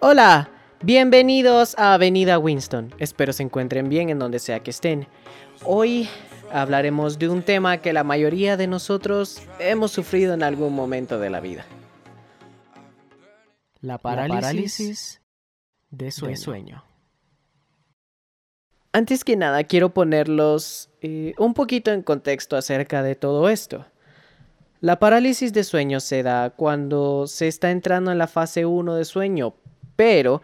Hola, bienvenidos a Avenida Winston. Espero se encuentren bien en donde sea que estén. Hoy hablaremos de un tema que la mayoría de nosotros hemos sufrido en algún momento de la vida. La parálisis, de, sueño. Antes que nada, quiero ponerlos eh, un poquito en contexto acerca de todo esto. La parálisis de sueño se da cuando se está entrando en la fase 1 de sueño, pero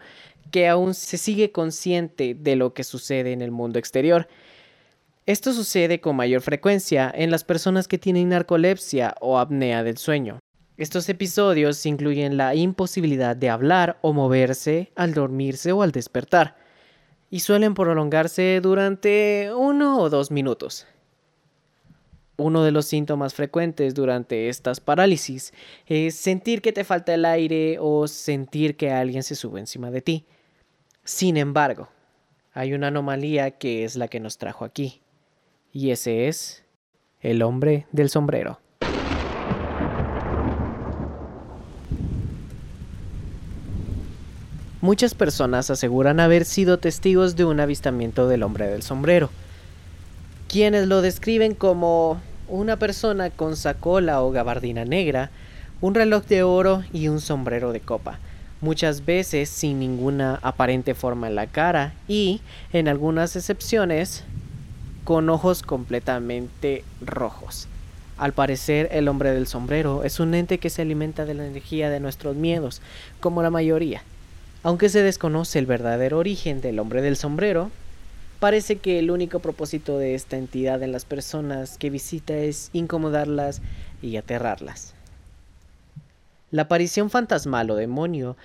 que aún se sigue consciente de lo que sucede en el mundo exterior. Esto sucede con mayor frecuencia en las personas que tienen narcolepsia o apnea del sueño. Estos episodios incluyen la imposibilidad de hablar o moverse al dormirse o al despertar, y suelen prolongarse durante uno o dos minutos. Uno de los síntomas frecuentes durante estas parálisis es sentir que te falta el aire o sentir que alguien se sube encima de ti. Sin embargo, hay una anomalía que es la que nos trajo aquí, y ese es el hombre del sombrero. Muchas personas aseguran haber sido testigos de un avistamiento del hombre del sombrero quienes lo describen como una persona con sacola o gabardina negra, un reloj de oro y un sombrero de copa, muchas veces sin ninguna aparente forma en la cara y, en algunas excepciones, con ojos completamente rojos. Al parecer, el hombre del sombrero es un ente que se alimenta de la energía de nuestros miedos, como la mayoría. Aunque se desconoce el verdadero origen del hombre del sombrero, Parece que el único propósito de esta entidad en las personas que visita es incomodarlas y aterrarlas. La aparición fantasmal o demonio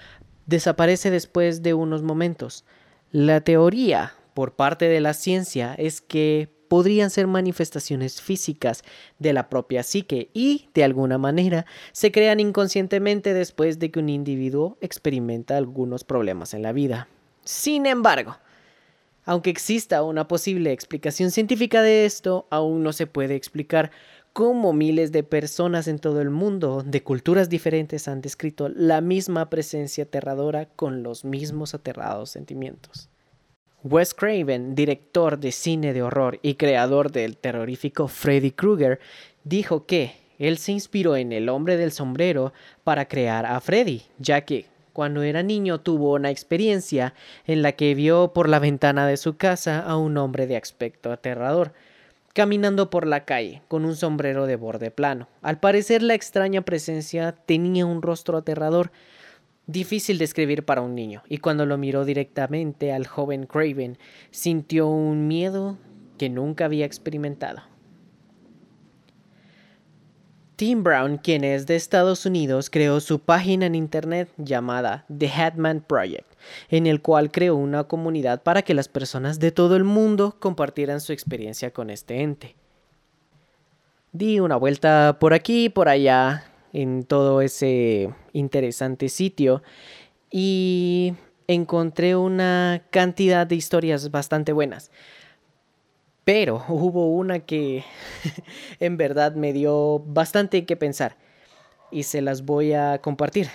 desaparece después de unos momentos. La teoría por parte de la ciencia es que podrían ser manifestaciones físicas de la propia psique y, de alguna manera, se crean inconscientemente después de que un individuo experimenta algunos problemas en la vida. Sin embargo, aunque exista una posible explicación científica de esto, aún no se puede explicar cómo miles de personas en todo el mundo, de culturas diferentes, han descrito la misma presencia aterradora con los mismos aterrados sentimientos. Wes Craven, director de cine de horror y creador del terrorífico Freddy Krueger, dijo que él se inspiró en el hombre del sombrero para crear a Freddy, ya que cuando era niño tuvo una experiencia en la que vio por la ventana de su casa a un hombre de aspecto aterrador, caminando por la calle con un sombrero de borde plano. Al parecer la extraña presencia tenía un rostro aterrador, difícil de escribir para un niño, y cuando lo miró directamente al joven Craven, sintió un miedo que nunca había experimentado. Tim Brown, quien es de Estados Unidos, creó su página en internet llamada The Headman Project, en el cual creó una comunidad para que las personas de todo el mundo compartieran su experiencia con este ente. Di una vuelta por aquí por allá en todo ese interesante sitio y encontré una cantidad de historias bastante buenas. Pero hubo una que en verdad me dio bastante que pensar y se las voy a compartir.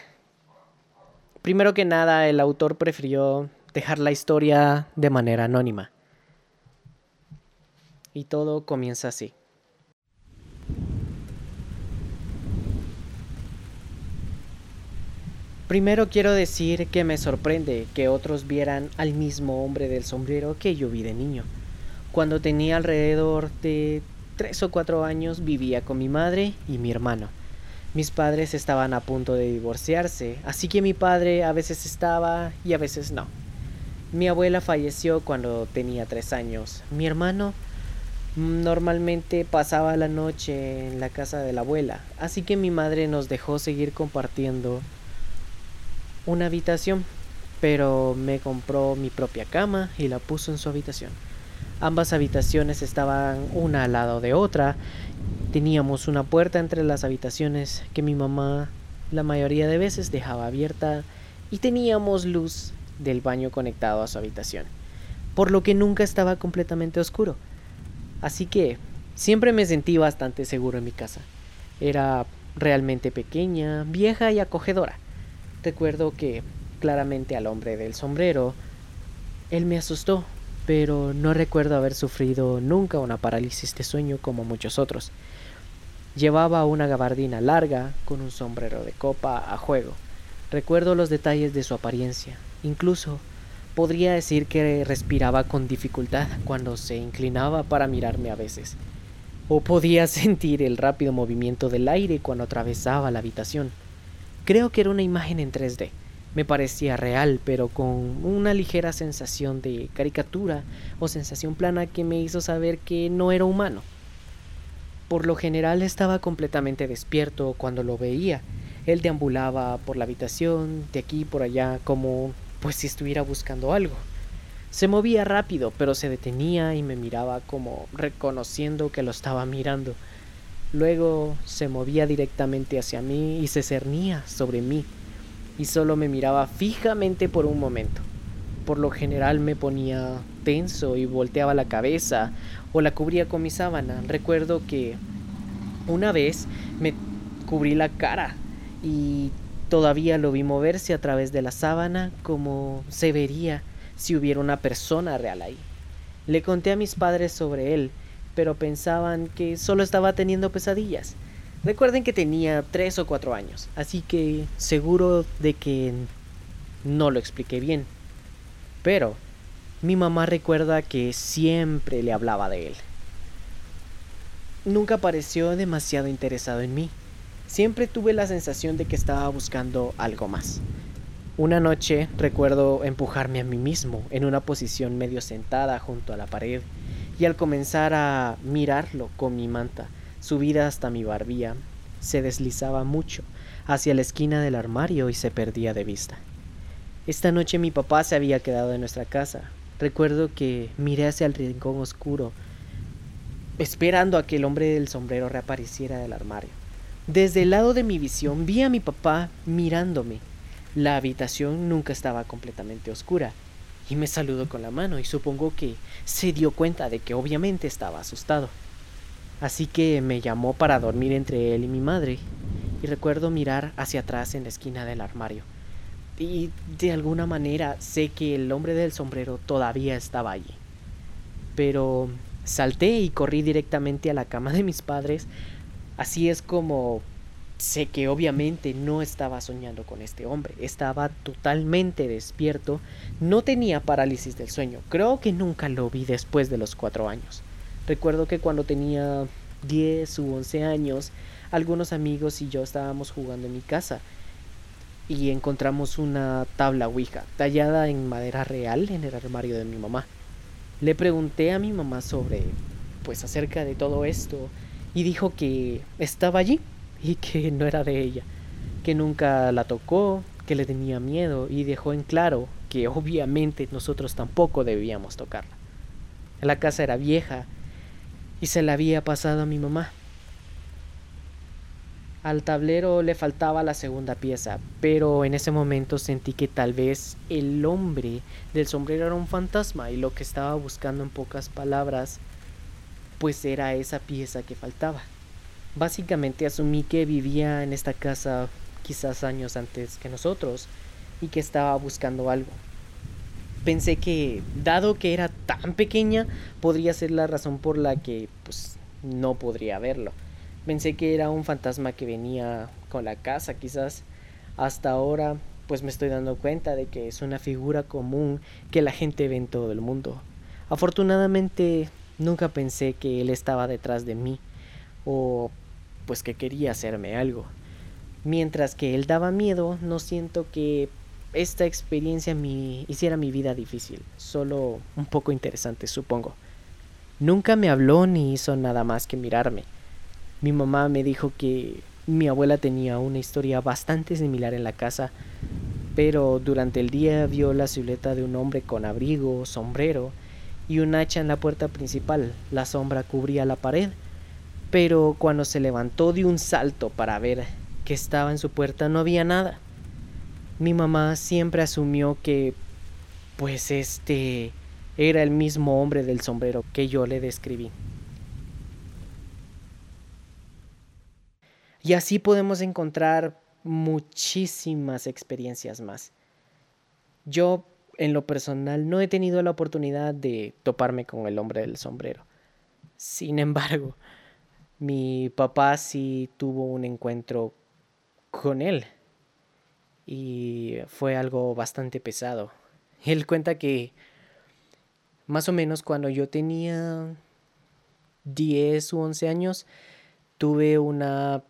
Primero que nada, el autor prefirió dejar la historia de manera anónima. Y todo comienza así. Primero quiero decir que me sorprende que otros vieran al mismo hombre del sombrero que yo vi de niño. Cuando tenía alrededor de tres o cuatro años vivía con mi madre y mi hermano. Mis padres estaban a punto de divorciarse, así que mi padre a veces estaba y a veces no. Mi abuela falleció cuando tenía tres años. Mi hermano normalmente pasaba la noche en la casa de la abuela, así que mi madre nos dejó seguir compartiendo una habitación, pero me compró mi propia cama y la puso en su habitación. Ambas habitaciones estaban una al lado de otra. Teníamos una puerta entre las habitaciones que mi mamá la mayoría de veces dejaba abierta y teníamos luz del baño conectado a su habitación, por lo que nunca estaba completamente oscuro. Así que siempre me sentí bastante seguro en mi casa. Era realmente pequeña, vieja y acogedora. Recuerdo que claramente al hombre del sombrero, él me asustó, pero no recuerdo haber sufrido nunca una parálisis de sueño como muchos otros. Llevaba una gabardina larga con un sombrero de copa a juego. Recuerdo los detalles de su apariencia. Incluso podría decir que respiraba con dificultad cuando se inclinaba para mirarme a veces. O podía sentir el rápido movimiento del aire cuando atravesaba la habitación. Creo que era una imagen en 3D. Me parecía real, pero con una ligera sensación de caricatura o sensación plana que me hizo saber que no era humano. Por lo general estaba completamente despierto cuando lo veía. Él deambulaba por la habitación, de aquí por allá, como pues si estuviera buscando algo. Se movía rápido, pero se detenía y me miraba como reconociendo que lo estaba mirando. Luego se movía directamente hacia mí y se cernía sobre mí, y solo me miraba fijamente por un momento. Por lo general me ponía tenso y volteaba la cabeza o la cubría con mi sábana. Recuerdo que una vez me cubrí la cara y todavía lo vi moverse a través de la sábana como se vería si hubiera una persona real ahí. Le conté a mis padres sobre él, pero pensaban que solo estaba teniendo pesadillas. Recuerden que tenía tres o cuatro años, así que seguro de que no lo expliqué bien. Pero mi mamá recuerda que siempre le hablaba de él. Nunca pareció demasiado interesado en mí. Siempre tuve la sensación de que estaba buscando algo más. Una noche recuerdo empujarme a mí mismo en una posición medio sentada junto a la pared y al comenzar a mirarlo con mi manta subida hasta mi barbilla, se deslizaba mucho hacia la esquina del armario y se perdía de vista. Esta noche mi papá se había quedado en nuestra casa, Recuerdo que miré hacia el rincón oscuro, esperando a que el hombre del sombrero reapareciera del armario. Desde el lado de mi visión vi a mi papá mirándome. La habitación nunca estaba completamente oscura, y me saludó con la mano y supongo que se dio cuenta de que obviamente estaba asustado. Así que me llamó para dormir entre él y mi madre, y recuerdo mirar hacia atrás en la esquina del armario y de alguna manera sé que el hombre del sombrero todavía estaba allí. Pero salté y corrí directamente a la cama de mis padres. Así es como sé que obviamente no estaba soñando con este hombre. Estaba totalmente despierto. No tenía parálisis del sueño. Creo que nunca lo vi después de los cuatro años. Recuerdo que cuando tenía 10 u 11 años, algunos amigos y yo estábamos jugando en mi casa y encontramos una tabla Ouija tallada en madera real en el armario de mi mamá. Le pregunté a mi mamá sobre, pues acerca de todo esto y dijo que estaba allí y que no era de ella, que nunca la tocó, que le tenía miedo y dejó en claro que obviamente nosotros tampoco debíamos tocarla. La casa era vieja y se la había pasado a mi mamá al tablero le faltaba la segunda pieza, pero en ese momento sentí que tal vez el hombre del sombrero era un fantasma y lo que estaba buscando en pocas palabras pues era esa pieza que faltaba. Básicamente asumí que vivía en esta casa quizás años antes que nosotros y que estaba buscando algo. Pensé que, dado que era tan pequeña, podría ser la razón por la que pues no podría verlo. Pensé que era un fantasma que venía con la casa, quizás hasta ahora pues me estoy dando cuenta de que es una figura común que la gente ve en todo el mundo. Afortunadamente nunca pensé que él estaba detrás de mí o pues que quería hacerme algo. Mientras que él daba miedo, no siento que esta experiencia me hiciera mi vida difícil, solo un poco interesante, supongo. Nunca me habló ni hizo nada más que mirarme. Mi mamá me dijo que mi abuela tenía una historia bastante similar en la casa, pero durante el día vio la silueta de un hombre con abrigo, sombrero y un hacha en la puerta principal. La sombra cubría la pared, pero cuando se levantó de un salto para ver que estaba en su puerta no había nada. Mi mamá siempre asumió que pues este era el mismo hombre del sombrero que yo le describí. Y así podemos encontrar muchísimas experiencias más. Yo, en lo personal, no he tenido la oportunidad de toparme con el hombre del sombrero. Sin embargo, mi papá sí tuvo un encuentro con él y fue algo bastante pesado. Él cuenta que más o menos cuando yo tenía 10 u 11 años, tuve una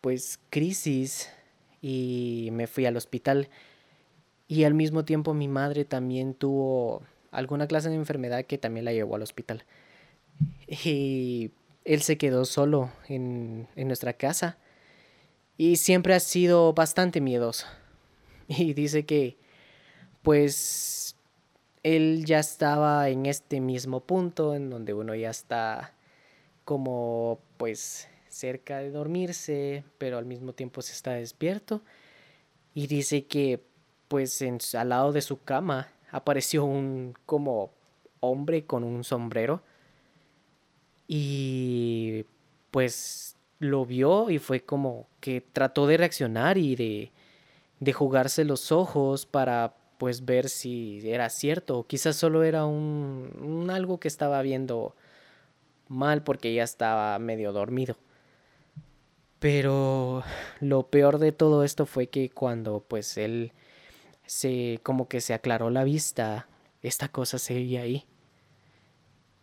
pues crisis y me fui al hospital y al mismo tiempo mi madre también tuvo alguna clase de enfermedad que también la llevó al hospital. Y él se quedó solo en, en nuestra casa y siempre ha sido bastante miedoso. Y dice que pues él ya estaba en este mismo punto en donde uno ya está como pues cerca de dormirse, pero al mismo tiempo se está despierto. Y dice que pues en, al lado de su cama apareció un como hombre con un sombrero. Y pues lo vio y fue como que trató de reaccionar y de, de jugarse los ojos para pues ver si era cierto o quizás solo era un, un algo que estaba viendo mal porque ya estaba medio dormido. Pero lo peor de todo esto fue que cuando pues él se como que se aclaró la vista, esta cosa seguía ahí.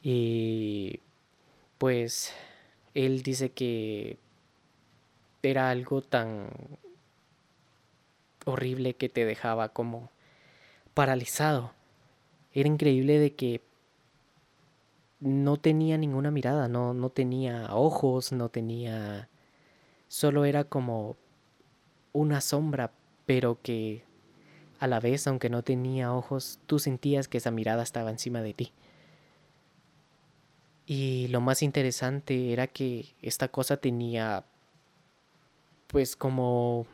Y pues él dice que era algo tan horrible que te dejaba como paralizado. Era increíble de que no tenía ninguna mirada, no, no tenía ojos, no tenía... Solo era como una sombra, pero que a la vez, aunque no tenía ojos, tú sentías que esa mirada estaba encima de ti. Y lo más interesante era que esta cosa tenía pues como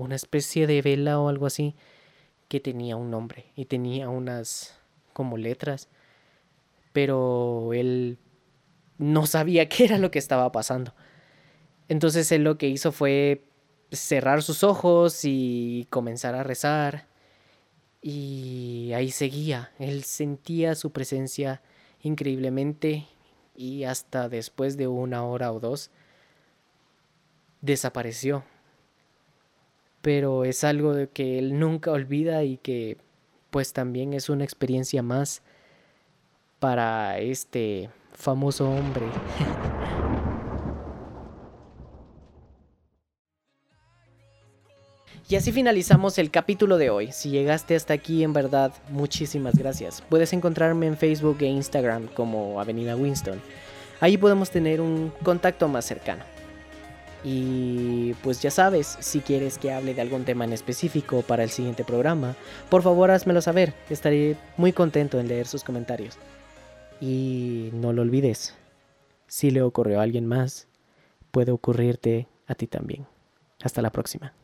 una especie de vela o algo así que tenía un nombre y tenía unas como letras, pero él no sabía qué era lo que estaba pasando. Entonces él lo que hizo fue cerrar sus ojos y comenzar a rezar. Y ahí seguía. Él sentía su presencia increíblemente y hasta después de una hora o dos desapareció pero es algo de que él nunca olvida y que pues también es una experiencia más para este famoso hombre. Y así finalizamos el capítulo de hoy. Si llegaste hasta aquí, en verdad, muchísimas gracias. Puedes encontrarme en Facebook e Instagram como Avenida Winston. Ahí podemos tener un contacto más cercano. Y pues ya sabes, si quieres que hable de algún tema en específico para el siguiente programa, por favor házmelo saber. Estaré muy contento en leer sus comentarios. Y no lo olvides, si le ocurrió a alguien más, puede ocurrirte a ti también. Hasta la próxima.